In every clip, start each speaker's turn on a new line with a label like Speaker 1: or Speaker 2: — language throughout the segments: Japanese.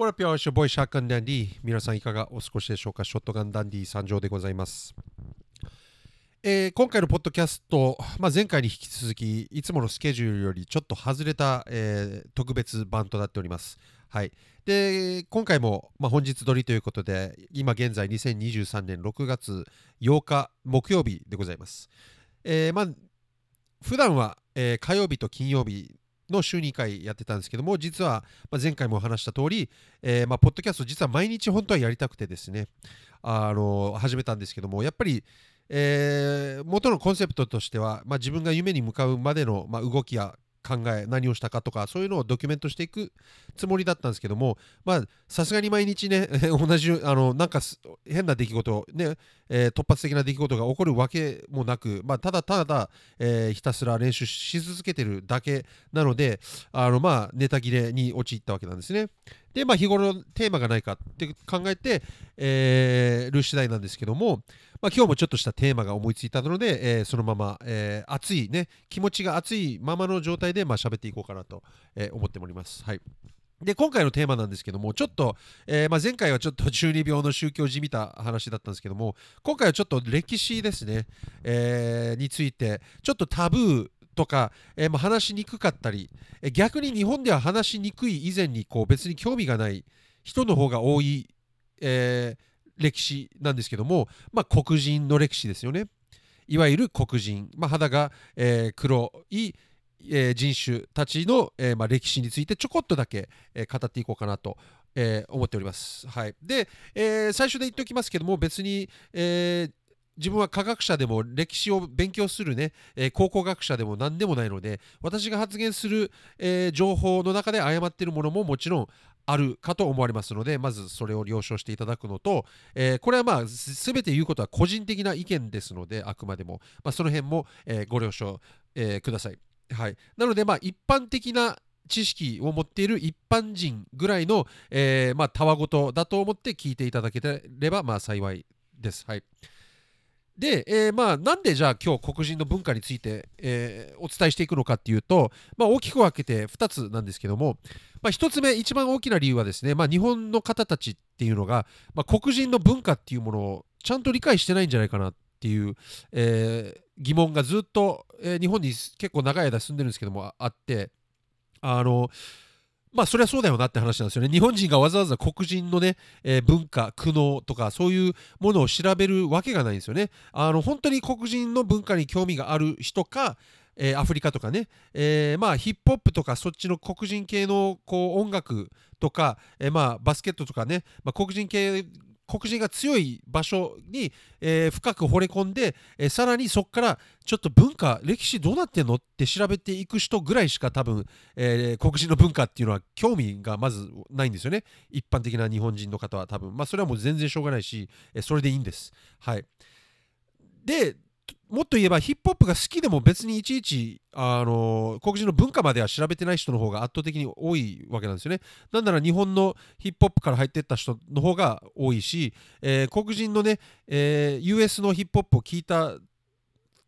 Speaker 1: What up, y'all? It's your boy Shotgun Dandy. 皆さんいかがお過ごしでしょうか？ショットガンダンディ参上でございます。えー今回のポッドキャスト、まあ、前回に引き続き、いつものスケジュールよりちょっと外れた、えー特別版となっております。はい。で、今回も、まあ、本日撮りということで、今現在2023年6月8日木曜日でございます。えーまあ、普段は、えー火曜日と金曜日の週2回やってたんですけども、実は、ま、前回もお話した通り、えーま、ポッドキャスト実は毎日本当はやりたくてですね、あの始めたんですけども、やっぱり、えー元のコンセプトとしては、ま、自分が夢に向かうまでの、ま、動きや考え何をしたかとかそういうのをドキュメントしていくつもりだったんですけどもまあさすがに毎日ね 同じあのなんか変な出来事ね、えー突発的な出来事が起こるわけもなく、まあ、ただただ、えーひたすら練習し続けてるだけなのであのまあネタ切れに陥ったわけなんですね。でまあ日頃のテーマがないかって考えて、えーる次第なんですけども、まあ、今日もちょっとしたテーマが思いついたので、えーそのまま、えー熱いね気持ちが熱いままの状態でまあ喋っていこうかなと、え思っております。はいで今回のテーマなんですけどもちょっと、えーまあ、前回はちょっと中二病の宗教じみた話だったんですけども今回はちょっと歴史ですね、えーについてちょっとタブーとか、えーま、話しにくかったりえ逆に日本では話しにくい以前にこう別に興味がない人の方が多い、えー歴史なんですけども、まあ、黒人の歴史ですよねいわゆる黒人、まあ、肌が、え黒いえ人種たちの、えまあ、歴史についてちょこっとだけ、え語っていこうかなと、えー思っております。はい、で、えー最初で言っておきますけども別に、えー自分は科学者でも歴史を勉強するね、えー考古学者でも何でもないので私が発言する、えー情報の中で誤っているものももちろんあるかと思われますのでまずそれを了承していただくのと、えーこれはまあ全て言うことは個人的な意見ですのであくまでも、まあ、その辺も、えご了承、えください。はい、なのでまあ一般的な知識を持っている一般人ぐらいの、えまたわごとだと思って聞いていただければまあ幸いです。はい。で、えーまあなんでじゃあ今日黒人の文化について、えーお伝えしていくのかっていうと、まあ、大きく分けて2つなんですけども、まあ、1つ目一番大きな理由はですね、まあ、日本の方たちっていうのが、まあ、黒人の文化っていうものをちゃんと理解してないんじゃないかなっていう、えー疑問がずっと、え日本に結構長い間住んでるんですけどもああってあのまあそりゃそうだよなって話なんですよね。日本人がわざわざ黒人のね、えー文化、苦悩とかそういうものを調べるわけがないんですよね。あの本当に黒人の文化に興味がある人か、えーアフリカとかね、えーまあヒップホップとかそっちの黒人系のこう音楽とか、えーまあバスケットとかね、まあ、黒人系黒人が強い場所に、えー深く惚れ込んで、えーさらにそこからちょっと文化歴史どうなってんのって調べていく人ぐらいしか多分、えー黒人の文化っていうのは興味がまずないんですよね。一般的な日本人の方は多分。まあそれはもう全然しょうがないし、えそれでいいんです。はい。でもっと言えばヒップホップが好きでも別にいちいち、あの黒人の文化までは調べてない人の方が圧倒的に多いわけなんですよね。なんなら日本のヒップホップから入っていった人の方が多いし、えー黒人のね、えー US のヒップホップを聞いた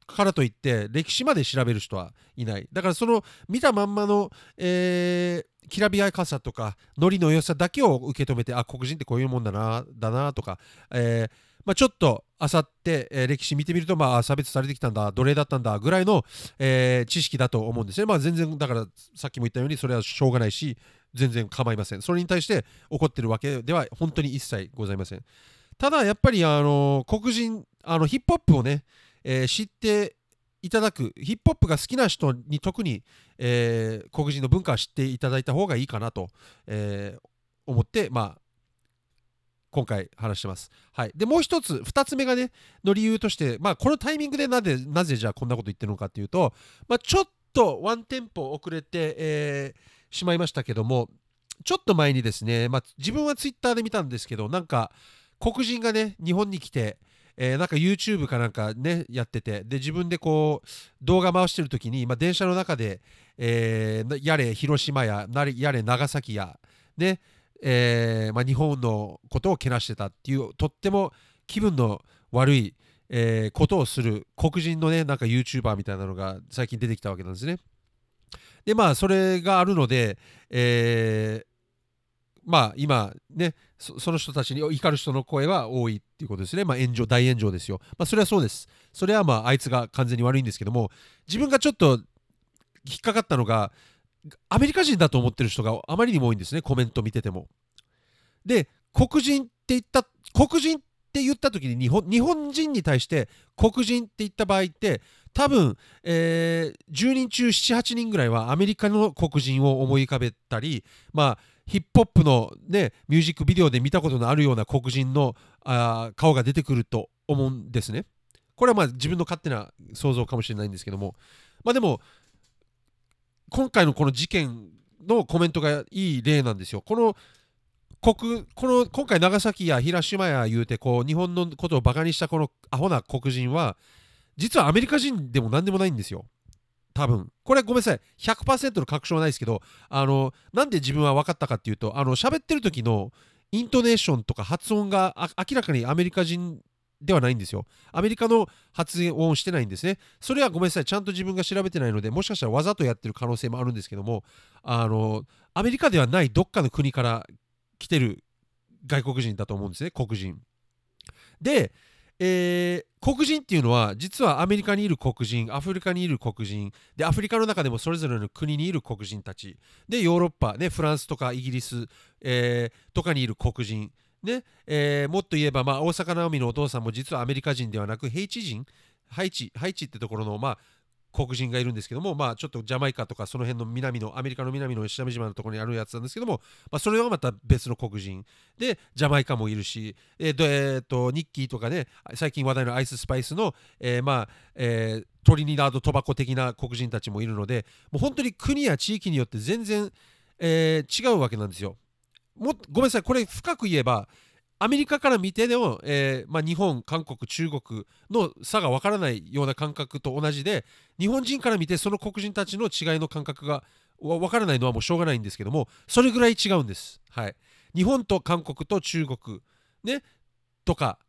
Speaker 1: からといって歴史まで調べる人はいない。だからその見たまんまの、えーきらびやかさとかノリの良さだけを受け止めてあ黒人ってこういうもんだなだなとか、えーまあ、ちょっとあさって、えー歴史見てみると、まあ、差別されてきたんだ奴隷だったんだぐらいの、えー知識だと思うんですね。まあ全然だからさっきも言ったようにそれはしょうがないし全然構いません。それに対して怒ってるわけでは本当に一切ございません。ただやっぱりあの黒人あのヒップホップをね、えー知っていただくヒップホップが好きな人に特に、えー黒人の文化を知っていただいた方がいいかなと、えー思ってまあ今回話してます。はい、でもう一つ二つ目がねの理由として、まあ、このタイミングでなぜなぜじゃあこんなこと言ってるのかっていうと、まあ、ちょっとワンテンポ遅れて、えーしまいましたけどもちょっと前にですね、まあ、自分はツイッターで見たんですけどなんか黒人がね日本に来て、えーなんか YouTube かなんかねやっててで自分でこう動画回してる時に、まあ、電車の中で、えーやれ広島やなれやれ長崎やねえーまあ、日本のことをけなしてたっていうとっても気分の悪い、えーことをする黒人のねなんか YouTuber みたいなのが最近出てきたわけなんですね。でまあそれがあるので、えーまあ今ねその人たちに怒る人の声は多いっていうことですね。まあ炎上、大炎上ですよ。まあそれはそうです。それはまああいつが完全に悪いんですけども、自分がちょっと引っかかったのが、アメリカ人だと思ってる人があまりにも多いんですね、コメント見てても。で、黒人って言った、黒人って言った時に日本日本人に対して黒人って言った場合って多分、えー、10人中78人ぐらいはアメリカの黒人を思い浮かべたりまあヒップホップの、ね、ミュージックビデオで見たことのあるような黒人のあ顔が出てくると思うんですね。これはまあ自分の勝手な想像かもしれないんですけどもまあでも今回のこの事件のコメントがいい例なんですよ。この国この今回長崎や広島や言うてこう日本のことをバカにしたこのアホな黒人は実はアメリカ人でも何でもないんですよ。多分これごめんなさい100%の確証はないですけどあのなんで自分は分かったかっていうとあの喋ってる時のイントネーションとか発音が明らかにアメリカ人ではないんですよ。アメリカの発言をしてないんですね。それはごめんなさい、ちゃんと自分が調べてないので、もしかしたらわざとやってる可能性もあるんですけども、あのアメリカではないどっかの国から来てる外国人だと思うんですね。黒人。で、えー、黒人っていうのは実はアメリカにいる黒人アフリカにいる黒人。でアフリカの中でもそれぞれの国にいる黒人たち。でヨーロッパ、ね、フランスとかイギリス、えー、とかにいる黒人。ねえー、もっと言えば、まあ、大阪なおみのお父さんも実はアメリカ人ではなくヘイチ人？ハイチハイチってところの、まあ、黒人がいるんですけども、まあ、ちょっとジャマイカとかその辺の南のアメリカの南の下見島のところにあるやつなんですけども、まあ、それはまた別の黒人でジャマイカもいるし、えーえー、とニッキーとかね最近話題のアイススパイスの、えー、まあえー、トリニダード・トバコ的な黒人たちもいるのでもう本当に国や地域によって全然、えー、違うわけなんですよ。もごめんなさいこれ深く言えばアメリカから見てでも、えー、まあ、日本、韓国、中国の差が分からないような感覚と同じで日本人から見てその黒人たちの違いの感覚が分からないのはもうしょうがないんですけどもそれぐらい違うんです。はい、日本と韓国と中国、ね、とか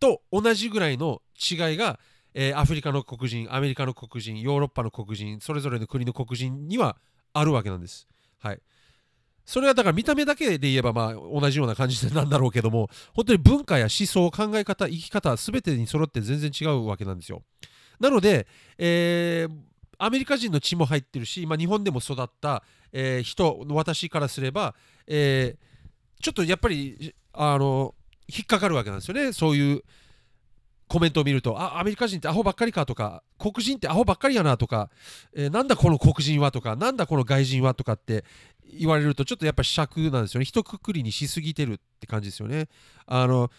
Speaker 1: と同じぐらいの違いが、えー、アフリカの黒人アメリカの黒人ヨーロッパの黒人それぞれの国の黒人にはあるわけなんです。はいそれはだから見た目だけで言えばまあ同じような感じなんだろうけども本当に文化や思想考え方生き方全てに揃って全然違うわけなんですよ。なので、えー、アメリカ人の血も入ってるし、まあ、日本でも育った、えー、人私からすれば、えー、ちょっとやっぱりあの引っかかるわけなんですよね。そういうコメントを見るとあアメリカ人ってアホばっかりかとか黒人ってアホばっかりやなとか、えー、なんだこの黒人はとかなんだこの外人はとかって言われるとちょっとやっぱ尺なんですよね一括りにしすぎてるって感じですよねあの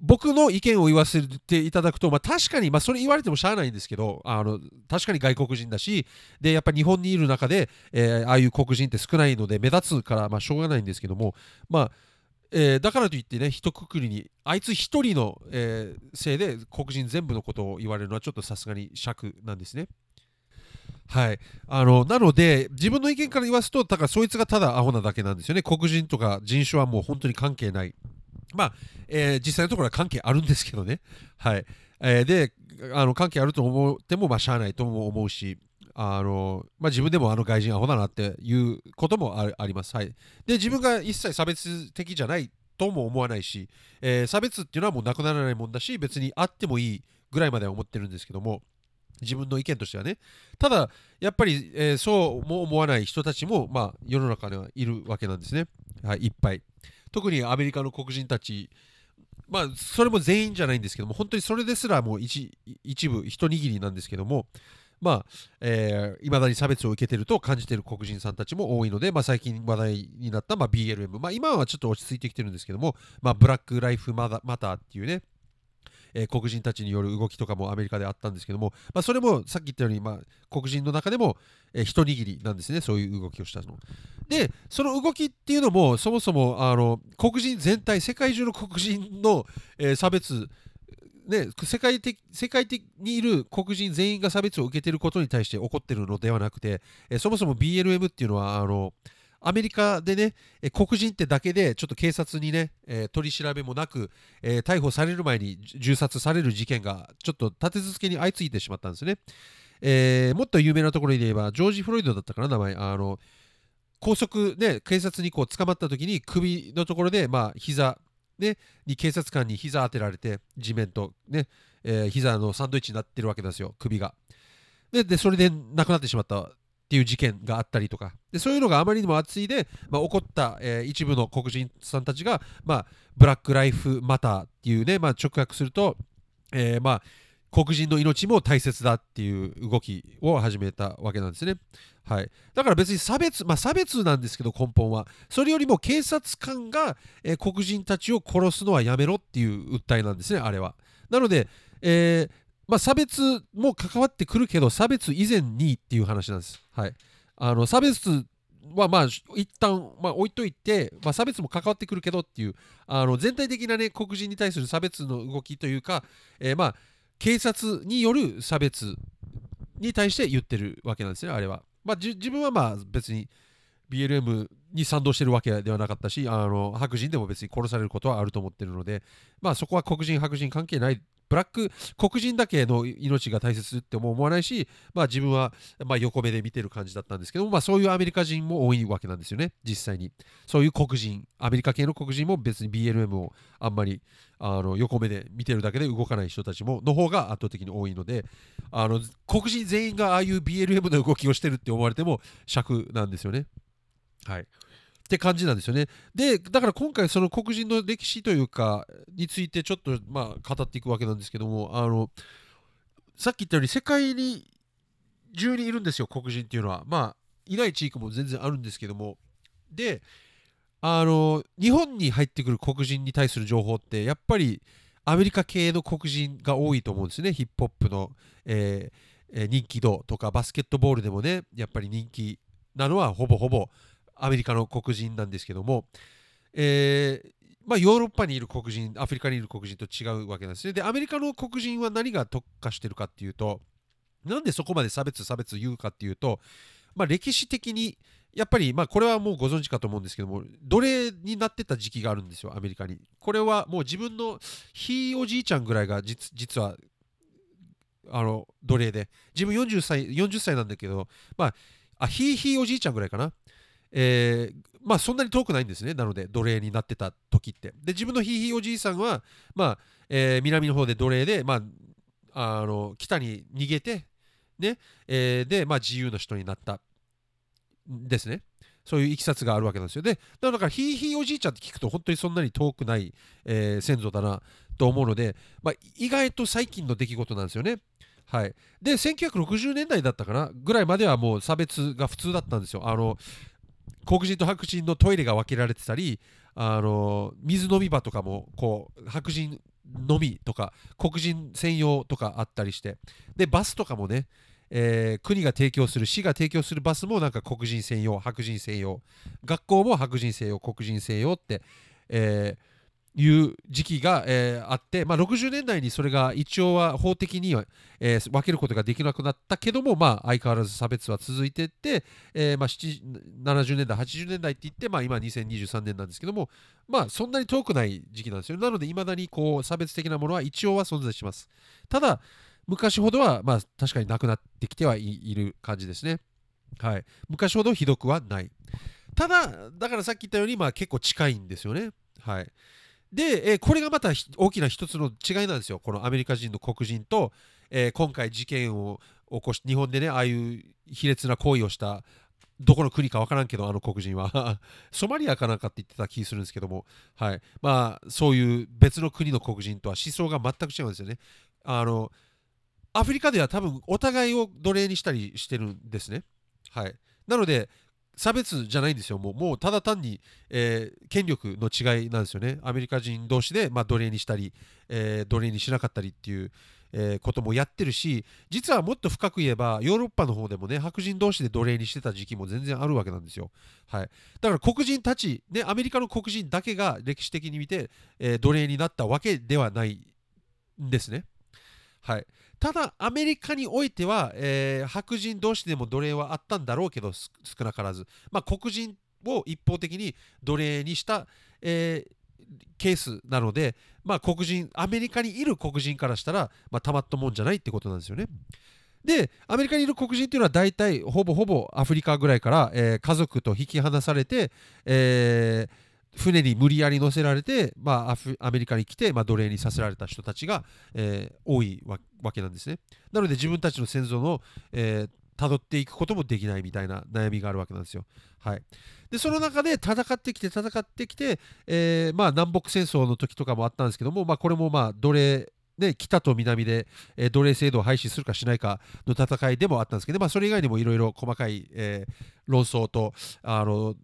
Speaker 1: 僕の意見を言わせていただくと、まあ、確かに、まあ、それ言われてもしゃあないんですけどあの確かに外国人だしでやっぱ日本にいる中で、えー、ああいう黒人って少ないので目立つから、まあ、しょうがないんですけども、まあえー、だからといってね一括りにあいつ一人の、えー、せいで黒人全部のことを言われるのはちょっとさすがに尺なんですね。はい、あのなので自分の意見から言わすとだからそいつがただアホなだけなんですよね。黒人とか人種はもう本当に関係ない。まあ、えー、実際のところは関係あるんですけどね。はい、えー、であの関係あると思ってもまあしゃあないとも思うしあのまあ、自分でもあの外人アホだなっていうこともあります。はい、で自分が一切差別的じゃないとも思わないし、えー、差別っていうのはもうなくならないもんだし別にあってもいいぐらいまでは思ってるんですけども。自分の意見としてはね。ただやっぱり、えー、そうも思わない人たちも、まあ、世の中にはいるわけなんですね、はい、いっぱい。特にアメリカの黒人たち。まあそれも全員じゃないんですけども本当にそれですらもう一一部一握りなんですけどもまあ、えー、未だに差別を受けてると感じている黒人さんたちも多いので、まあ、最近話題になった、まあ、BLM、まあ、今はちょっと落ち着いてきてるんですけども、まあ、ブラック・ライフ・マターっていうね、えー、黒人たちによる動きとかもアメリカであったんですけども、まあ、それもさっき言ったように、まあ、黒人の中でも、えー、一握りなんですねそういう動きをしたの。でその動きっていうのもそもそもあの黒人全体世界中の黒人の、えー、差別ね、世界的世界的にいる黒人全員が差別を受けていることに対して起こってるのではなくて、えそもそも BLM っていうのはあのアメリカでね、え黒人ってだけでちょっと警察にね、えー、取り調べもなく、えー、逮捕される前に銃殺される事件がちょっと立て続けに相次いでしまったんですね。えー、もっと有名なところで言えば、ジョージ・フロイドだったかな、名前。あの高速ね警察にこう捕まった時に首のところでまあ膝ねに警察官に膝当てられて地面とね、えー、膝のサンドイッチになってるわけですよ首がででそれで亡くなってしまったっていう事件があったりとかでそういうのがあまりにも熱いで、まあ、起こった、えー、一部の黒人さんたちが、まあ、ブラック・ライフ・マターっていうね、まあ、直訳すると、えー、まあ黒人の命も大切だっていう動きを始めたわけなんですね。はい、だから別に差別、まあ、差別なんですけど根本はそれよりも警察官が、えー、黒人たちを殺すのはやめろっていう訴えなんですねあれは。なので、えー、まあ、差別も関わってくるけど差別以前にっていう話なんです。はい、あの差別はまあ一旦まあ置いといて、まあ、差別も関わってくるけどっていうあの全体的なね黒人に対する差別の動きというか、えー、まあ警察による差別に対して言ってるわけなんですね、あれは。まあ、自分はまあ別に BLM に賛同してるわけではなかったし、あの白人でも別に殺されることはあると思ってるので、まあそこは黒人、白人関係ないブラック黒人だけの命が大切っても思わないし、まあ、自分はま横目で見てる感じだったんですけどまあ、そういうアメリカ人も多いわけなんですよね実際に。そういう黒人アメリカ系の黒人も別に BLM をあんまりあの横目で見てるだけで動かない人たちもの方が圧倒的に多いのであの黒人全員がああいう BLM の動きをしてるって思われても尺なんですよね。はい。って感じなんですよね。で、だから今回その黒人の歴史というか、についてちょっとまあ語っていくわけなんですけども、あの、さっき言ったように世界に中にいるんですよ、黒人っていうのは。まあ、いない地域も全然あるんですけども。で、あの、日本に入ってくる黒人に対する情報って、やっぱりアメリカ系の黒人が多いと思うんですね、ヒップホップの、えー、人気度とかバスケットボールでもね、やっぱり人気なのはほぼほぼアメリカの黒人なんですけども、えー、まあ、ヨーロッパにいる黒人、アフリカにいる黒人と違うわけなんですね。で、アメリカの黒人は何が特化してるかっていうと、なんでそこまで差別差別言うかっていうと、まあ、歴史的にやっぱり、まあ、これはもうご存知かと思うんですけども、奴隷になってた時期があるんですよ、アメリカに。これはもう自分のひいおじいちゃんぐらいが実はあの奴隷で、自分40歳 ,40 歳なんだけど、まあ、あひいひいおじいちゃんぐらいかな。えー、まあそんなに遠くないんですね。なので、奴隷になってた時って。で、自分のひいひいおじいさんは、まあ、えー、南の方で奴隷で、まあ、あの北に逃げて、ね、えー、で、まあ、自由な人になったですね。そういういきさつがあるわけなんですよ。で、だから、ひいひいおじいちゃんって聞くと、本当にそんなに遠くない、えー、先祖だなと思うので、まあ、意外と最近の出来事なんですよね。はい、で1960年代だったかなぐらいまではもう差別が普通だったんですよ。あの黒人と白人のトイレが分けられてたりあの水飲み場とかもこう白人のみとか黒人専用とかあったりして。でバスとかもね、えー、国が提供する市が提供するバスもなんか黒人専用白人専用。学校も白人専用黒人専用って、えーいう時期が、えー、あって、まあ、60年代にそれが一応は法的には、えー、分けることができなくなったけども、まあ、相変わらず差別は続いていって、えーまあ、70年代80年代って言って、まあ、今2023年なんですけども、まあ、そんなに遠くない時期なんですよ。なのでいまだにこう差別的なものは一応は存在します。ただ昔ほどは、まあ、確かになくなってきてはいる感じですね。はい。昔ほどひどくはない。ただだからさっき言ったように、まあ、結構近いんですよね。はい。で、えー、これがまた大きな一つの違いなんですよ。このアメリカ人の黒人と、えー、今回事件を起こし日本でねああいう卑劣な行為をしたどこの国か分からんけどあの黒人は ソマリアかなんかって言ってた気するんですけども、はいまあ、そういう別の国の黒人とは思想が全く違うんですよね。あのアフリカでは多分お互いを奴隷にしたりしてるんですね。はい、なので差別じゃないんですよ、もうもうただ単に、えー、権力の違いなんですよね、アメリカ人同士で、まあ、奴隷にしたり、えー、奴隷にしなかったりっていう、えー、こともやってるし、実はもっと深く言えば、ヨーロッパの方でもね、白人同士で奴隷にしてた時期も全然あるわけなんですよ。はい、だから黒人たち、ね、アメリカの黒人だけが歴史的に見て、え奴隷になったわけではないんですね。はい、ただアメリカにおいては、えー、白人同士でも奴隷はあったんだろうけど少なからず、まあ、黒人を一方的に奴隷にした、えー、ケースなので、まあ、黒人アメリカにいる黒人からしたら、まあ、たまったもんじゃないってことなんですよね。でアメリカにいる黒人っていうのは大体ほぼほぼアフリカぐらいから、えー、家族と引き離されて、えー、船に無理やり乗せられて、まあ、アメリカに来て、まあ、奴隷にさせられた人たちが、えー、多いわけなんですね。なので自分たちの先祖の、えー、辿っていくこともできないみたいな悩みがあるわけなんですよ。はい、でその中で戦ってきて戦ってきて、えー、まあ、南北戦争の時とかもあったんですけども、まあ、これもまあ奴隷で北と南で、えー、奴隷制度を廃止するかしないかの戦いでもあったんですけど、まあ、それ以外にもいろいろ細かい、えー、論争とあの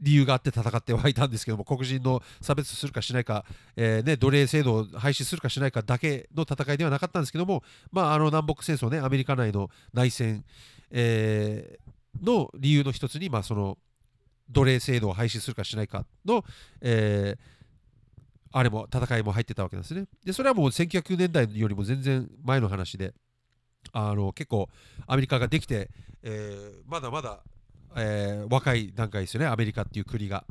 Speaker 1: 理由があって戦ってはいたんですけども黒人の差別するかしないか、えーね、奴隷制度を廃止するかしないかだけの戦いではなかったんですけども、まあ、あの南北戦争ねアメリカ内の内戦、えー、の理由の一つに、まあ、その奴隷制度を廃止するかしないかの、えーあれも戦いも入ってたわけですね。でそれはもう1900年代よりも全然前の話であの結構アメリカができて、えー、まだまだ、えー、若い段階ですよねアメリカっていう国が。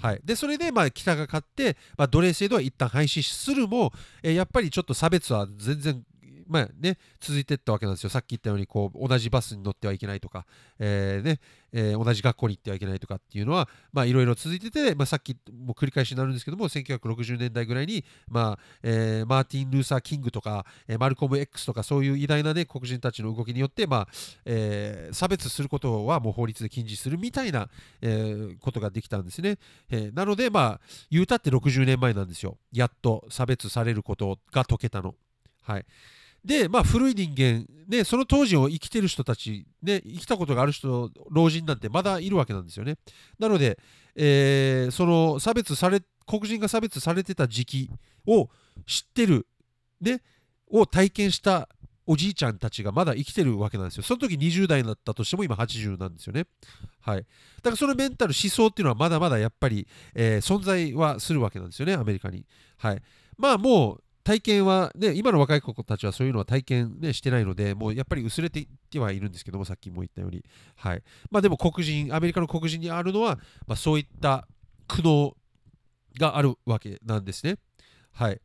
Speaker 1: はい、でそれでまあ北が勝って、まあ、奴隷制度は一旦廃止するも、えー、やっぱりちょっと差別は全然まあね、続いていったわけなんですよ。さっき言ったようにこう同じバスに乗ってはいけないとか、えーねえー、同じ学校に行ってはいけないとかっていうのはいろいろ続いてて、まあ、さっきも繰り返しになるんですけども1960年代ぐらいに、まあえー、マーティン・ルーサー・キングとか、え、マルコム X とかそういう偉大な、ね、黒人たちの動きによって、まあえ、差別することはもう法律で禁止するみたいな、え、ことができたんですね。え、なので、まあ、言うたって60年前なんですよ。やっと差別されることが解けたの。はい。で、まあ、古い人間、ね、その当時を生きてる人たち、ね、生きたことがある人、老人なんてまだいるわけなんですよね。なので、えー、その差別され、黒人が差別されてた時期を知ってる、ね、を体験したおじいちゃんたちがまだ生きてるわけなんですよ。その時20代だったとしても今80なんですよね。はい。だからそのメンタル、思想っていうのはまだまだやっぱり、えー、存在はするわけなんですよね、アメリカに。はい。まあもう体験は、ね、今の若い子たちはそういうのは体験、ね、してないので、もうやっぱり薄れていってはいるんですけども、さっきも言ったように。はいまあ、でも黒人、アメリカの黒人にあるのは、まあ、そういった苦悩があるわけなんですね。はい。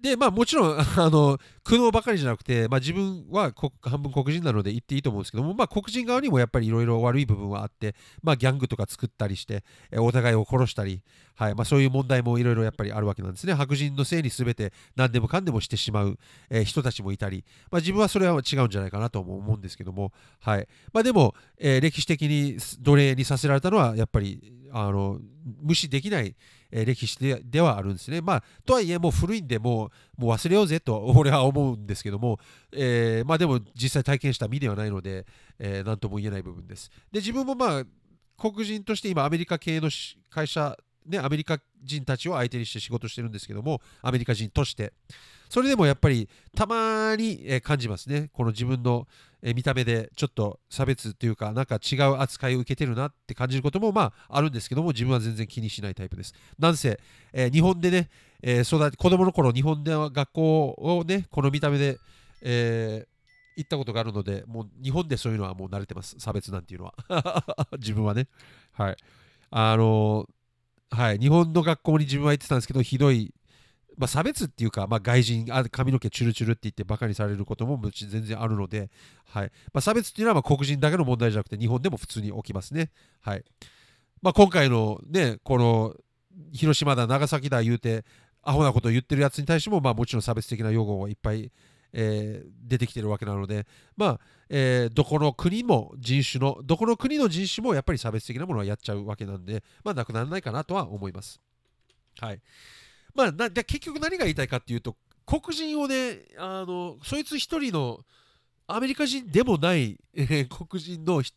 Speaker 1: で、まあもちろん、あの、苦悩ばかりじゃなくて、まあ自分は半分黒人なので言っていいと思うんですけども、まあ黒人側にもやっぱりいろいろ悪い部分はあって、まあギャングとか作ったりして、お互いを殺したり、はい、まあそういう問題もいろいろやっぱりあるわけなんですね。白人のせいに全て何でもかんでもしてしまう、えー、人たちもいたり、まあ自分はそれは違うんじゃないかなと思うんですけども、はい。まあでも、えー、歴史的に奴隷にさせられたのは、やっぱり、あの、無視できない、えー、歴史でではあるんですね。まあ、とはいえ、もう古いんで、もうもう忘れようぜと 俺は思うんですけども、えー、まあでも実際体験した身ではないので、えー、何とも言えない部分です。で、自分もまあ、黒人として今、アメリカ系の会社、ね、アメリカ人たちを相手にして仕事してるんですけども、アメリカ人として。それでもやっぱりたまに感じますね。この自分の見た目でちょっと差別というか、なんか違う扱いを受けてるなって感じることもまああるんですけども、自分は全然気にしないタイプです。なんせ、え、日本でね、えー、育て子供の頃、日本では学校をね、この見た目で、えー行ったことがあるので、もう日本でそういうのはもう慣れてます、差別なんていうのは。自分はね。はい。あのはい、日本の学校に自分は行ってたんですけど、ひどいまあ、差別っていうか、まあ、外人あ、髪の毛チュルチュルって言ってバカにされることも全然あるので、はい。まあ、差別っていうのはま黒人だけの問題じゃなくて、日本でも普通に起きますね。はい。ま、今回のね、この広島だ、長崎だ言うて、アホなことを言ってるやつに対しても、まあ、もちろん差別的な用語がいっぱい、えー、出てきてるわけなので、まあえー、どこの国も人種の、どこの国の人種もやっぱり差別的なものはやっちゃうわけなんで、まあ、なくならないかなとは思います。はい。まあ、な結局何が言いたいかっていうと、黒人をね、あのそいつ一人のアメリカ人でもない、えー、黒人の一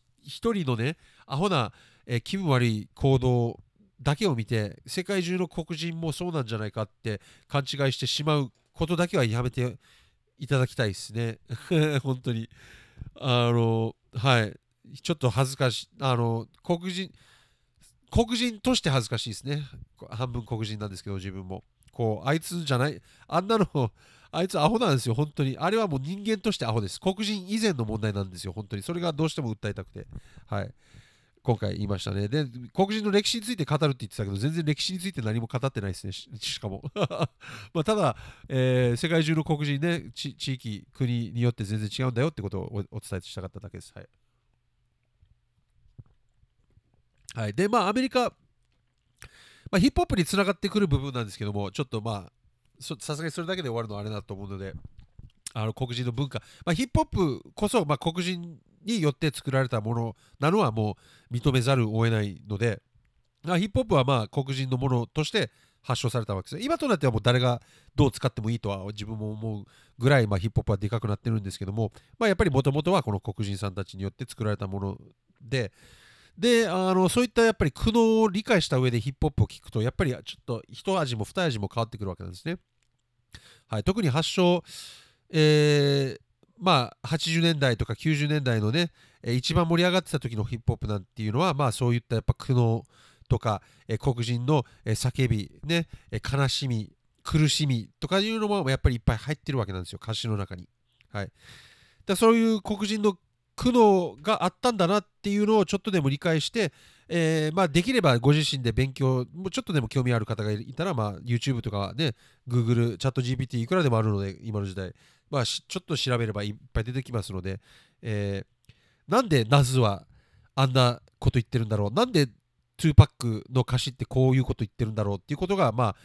Speaker 1: 人のね、アホな、えー、気分悪い行動だけを見て、世界中の黒人もそうなんじゃないかって勘違いしてしまうことだけはやめていただきたいですね。本当に。あの、はい。ちょっと恥ずかしい。あの、黒人、黒人として恥ずかしいですね。半分黒人なんですけど、自分も。こう、あいつじゃない、あんなの、あいつアホなんですよ、本当に。あれはもう人間としてアホです。黒人以前の問題なんですよ、本当に。それがどうしても訴えたくて。はい。今回言いましたね。で、黒人の歴史について語るって言ってたけど、全然歴史について何も語ってないですね、ししかも。まあただ、えー世界中の黒人ね、地域、国によって全然違うんだよってことをお伝えしたかっただけです。はい。はい、で、まあ、アメリカ、まあ、ヒップホップにつながってくる部分なんですけども、ちょっとまあ、さすがにそれだけで終わるのはあれだと思うので、あの黒人の文化、まあ、ヒップホップこそ、まあ、黒人によって作られたものなのはもう認めざるを得ないので、ヒップホップはまあ黒人のものとして発祥されたわけです今となってはもう誰がどう使ってもいいとは自分も思うぐらい、ま、ヒップホップはでかくなってるんですけども、まあ、やっぱりもともとはこの黒人さんたちによって作られたものでであのそういったやっぱり苦悩を理解した上でヒップホップを聞くとやっぱりちょっと一味も二味も変わってくるわけなんですね。はい、特に発祥、えーまあ、80年代とか90年代のね、えー一番盛り上がってた時のヒップホップなんていうのは、まあ、そういったやっぱ苦悩とか、えー黒人の、えー叫び、ねえー悲しみ、苦しみとかいうのもやっぱりいっぱい入ってるわけなんですよ、歌詞の中に。はい、だそういう黒人の苦悩があったんだなっていうのをちょっとでも理解して、えーまあ、できればご自身で勉強、もうちょっとでも興味ある方がいたら、まあ、YouTube とかね、Google、チャット GPT いくらでもあるので、今の時代、まあ、ちょっと調べればいっぱい出てきますので、えーなんでナズはあんなこと言ってるんだろう、なんで2パックの歌詞ってこういうこと言ってるんだろうっていうことが、まあ、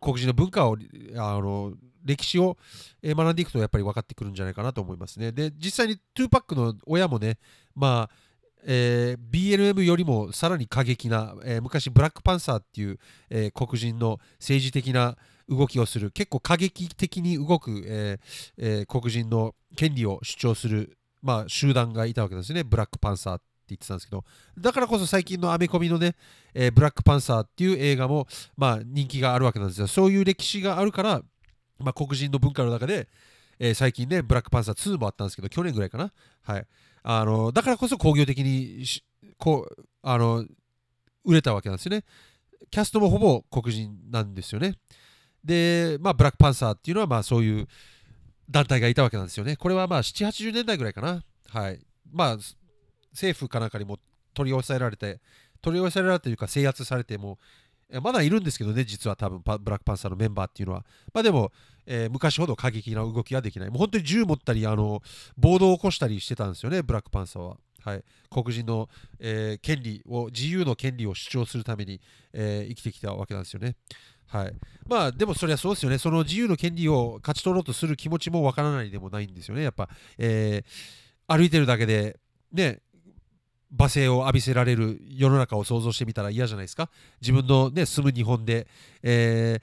Speaker 1: 黒人の文化を、あの歴史を学んでいくとやっぱり分かってくるんじゃないかなと思いますね。で、実際に2パックの親もね、まあ、えー BLM よりもさらに過激な、えー昔ブラックパンサーっていう、えー黒人の政治的な動きをする結構過激的に動く、ええ黒人の権利を主張する、まあ、集団がいたわけですね。ブラックパンサーって言ってたんですけど。だからこそ最近のアメコミのね、えブラックパンサーっていう映画も、まあ、人気があるわけなんですよ。そういう歴史があるから、まあ、黒人の文化の中で、え最近ねブラックパンサー2もあったんですけど去年ぐらいかな。はい。あのだからこそ工業的にこうあの売れたわけなんですよね。キャストもほぼ黒人なんですよね。で、まあ、ブラックパンサーっていうのはまあそういう団体がいたわけなんですよね。これはまあ7、80年代ぐらいかな。はい。まあ、政府かなんかにも取り押さえられて、取り押さえられたというか制圧されても、まだいるんですけどね、実は多分ブラックパンサーのメンバーっていうのは。まあでも、えー昔ほど過激な動きはできない。もう本当に銃持ったり、あの暴動を起こしたりしてたんですよね、ブラックパンサーは。はい、黒人の、えー権利を、自由の権利を主張するために、えー生きてきたわけなんですよね。はい、まあでもそれはそうですよね、その自由の権利を勝ち取ろうとする気持ちもわからないでもないんですよね、やっぱ、えー歩いてるだけで、ね、罵声を浴びせられる世の中を想像してみたら嫌じゃないですか？自分の、ね、住む日本で、えー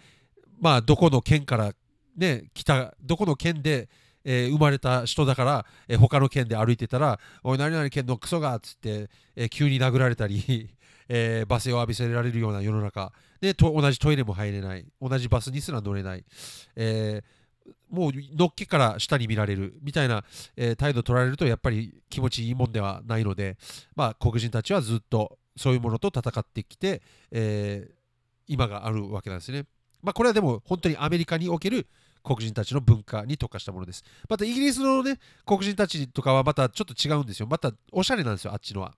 Speaker 1: まあ、どこの県から、ね、来た、どこの県で、えー生まれた人だから、えー他の県で歩いてたら、おい、何々県のクソがっつって、えー急に殴られたり、えー罵声を浴びせられるような世の中。でと同じトイレも入れない。同じバスにすら乗れない、えーもうのっけから下に見られるみたいな、えー態度取られるとやっぱり気持ちいいもんではないので、まあ、黒人たちはずっとそういうものと戦ってきて、えー今があるわけなんですね。まあ、これはでも本当にアメリカにおける黒人たちの文化に特化したものです。またイギリスのね、黒人たちとかはまたちょっと違うんですよ。またおしゃれなんですよ、あっちのは。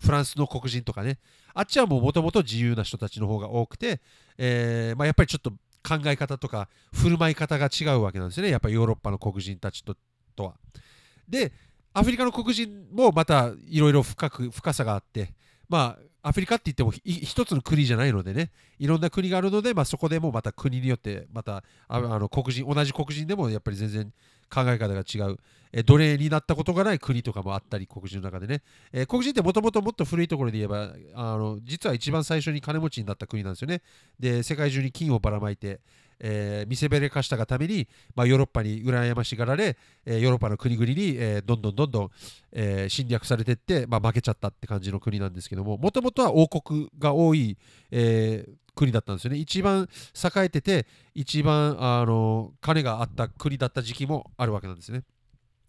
Speaker 1: フランスの黒人とかね。あっちはもうもともと自由な人たちの方が多くて、えーまあ、やっぱりちょっと考え方とか振る舞い方が違うわけなんですよね。やっぱりヨーロッパの黒人たちととは。で、アフリカの黒人もまたいろいろ深く深さがあって、まあ、アフリカって言ってもひ一つの国じゃないのでね、いろんな国があるので、まあ、そこでもまた国によって、またああの黒人、同じ黒人でもやっぱり全然考え方が違う、え奴隷になったことがない国とかもあったり、黒人の中でね。えー黒人ってもともともっと古いところで言えばあの、実は一番最初に金持ちになった国なんですよね。で、世界中に金をばらまいて、えー見せびらかしたがために、まあ、ヨーロッパに羨ましがられ、えーヨーロッパの国々に、えーどんどんどんどん、えー侵略されていって、まあ、負けちゃったって感じの国なんですけども、もともとは王国が多い、えー国だったんですよね。一番栄えてて、一番あの金があった国だった時期もあるわけなんですね。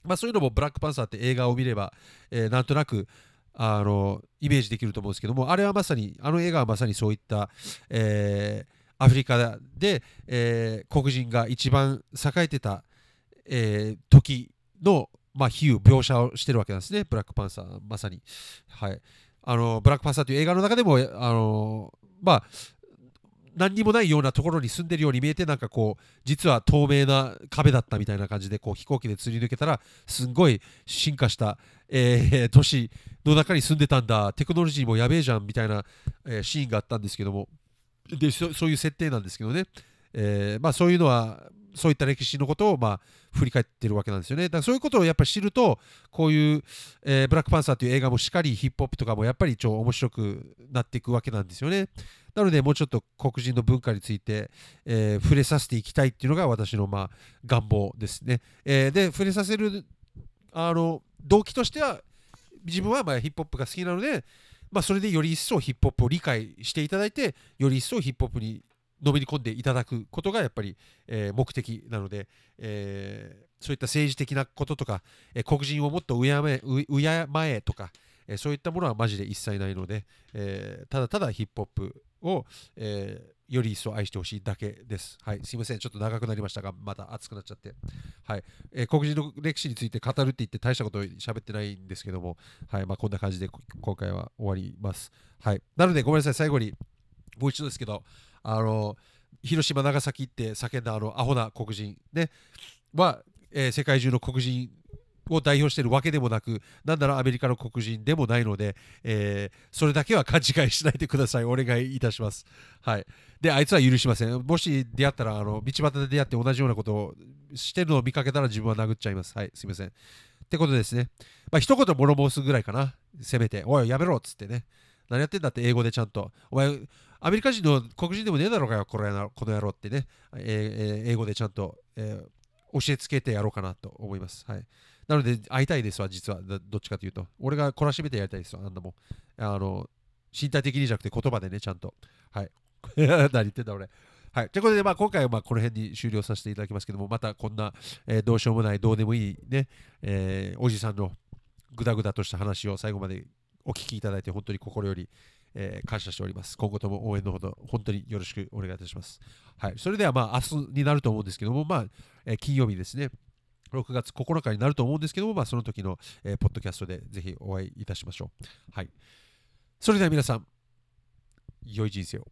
Speaker 1: まあ、そういうのもブラックパンサーって映画を見れば、えーなんとなくあのイメージできると思うんですけども、あれはまさに、あの映画はまさにそういった、えーアフリカで、えー黒人が一番栄えてた、えー時の、まあ、比喩、描写をしてるわけなんですね、ブラックパンサー、まさに。はい。あのブラックパンサーという映画の中でも、あのまあ、何にもないようなところに住んでるように見えてなんかこう実は透明な壁だったみたいな感じでこう飛行機で釣り抜けたらすんごい進化した、えー、都市の中に住んでたんだ。テクノロジーもやべえじゃんみたいな、えー、シーンがあったんですけども。でそういう設定なんですけどね、えー、まあ、そういうのはそういった歴史のことをまあ振り返ってるわけなんですよね。だからそういうことをやっぱり知ると、こういう、えー、ブラックパンサーという映画もしっかりヒップホップとかもやっぱり超面白くなっていくわけなんですよね。なので、もうちょっと黒人の文化について、えー、触れさせていきたいっていうのが私のまあ願望ですね。えー、で、触れさせるあの動機としては、自分はまあヒップホップが好きなので、まあ、それでより一層ヒップホップを理解していただいて、より一層ヒップホップにのめり込んでいただくことがやっぱり、えー、目的なので、えー、そういった政治的なこととか、えー、黒人をもっと敬え敬えとか、えそういったものはマジで一切ないので、えただただヒップホップを、えより一層愛してほしいだけです。はい、すいません、ちょっと長くなりましたが、また熱くなっちゃって。はい、え黒人の歴史について語るって言って大したこと喋ってないんですけども、はい。まあ、こんな感じで今回は終わります。はい、なのでごめんなさい、最後にもう一度ですけど、あの広島、長崎って叫んだあのアホな黒人、ね、は、えー、世界中の黒人を代表しているわけでもなく、なんならアメリカの黒人でもないので、えー、それだけは勘違いしないでください。お願いいたします。はい。で、あいつは許しません。もし出会ったら、あの道端で出会って同じようなことをしてるのを見かけたら自分は殴っちゃいます。はい、すいません。ってことですね。まあ、一言物申すぐらいかな。せめて、おい、やめろっつってね。何やってんだって英語でちゃんと。お前、アメリカ人の黒人でもねえだろうかよ、これこの野郎ってね、えー、英語でちゃんと、えー、教えつけてやろうかなと思います。はい。なので、会いたいですわ、実は。どっちかというと。俺が懲らしめてやりたいですわ、あんなもん。あの、身体的にじゃなくて言葉でね、ちゃんと。はい。何言ってんだ、俺。はい。ということで、まあ、今回はまあこの辺に終了させていただきますけども、またこんな、えー、どうしようもない、どうでもいいね、えー、おじさんのぐだぐだとした話を最後までお聞きいただいて、本当に心より、えー、感謝しております。今後とも応援のほど本当によろしくお願いいたします。はい、それではまあ明日になると思うんですけども、まあえ、金曜日ですね。6月9日になると思うんですけども、まあ、その時の、えー、ポッドキャストでぜひお会いいたしましょう。はい。それでは皆さん、良い人生を。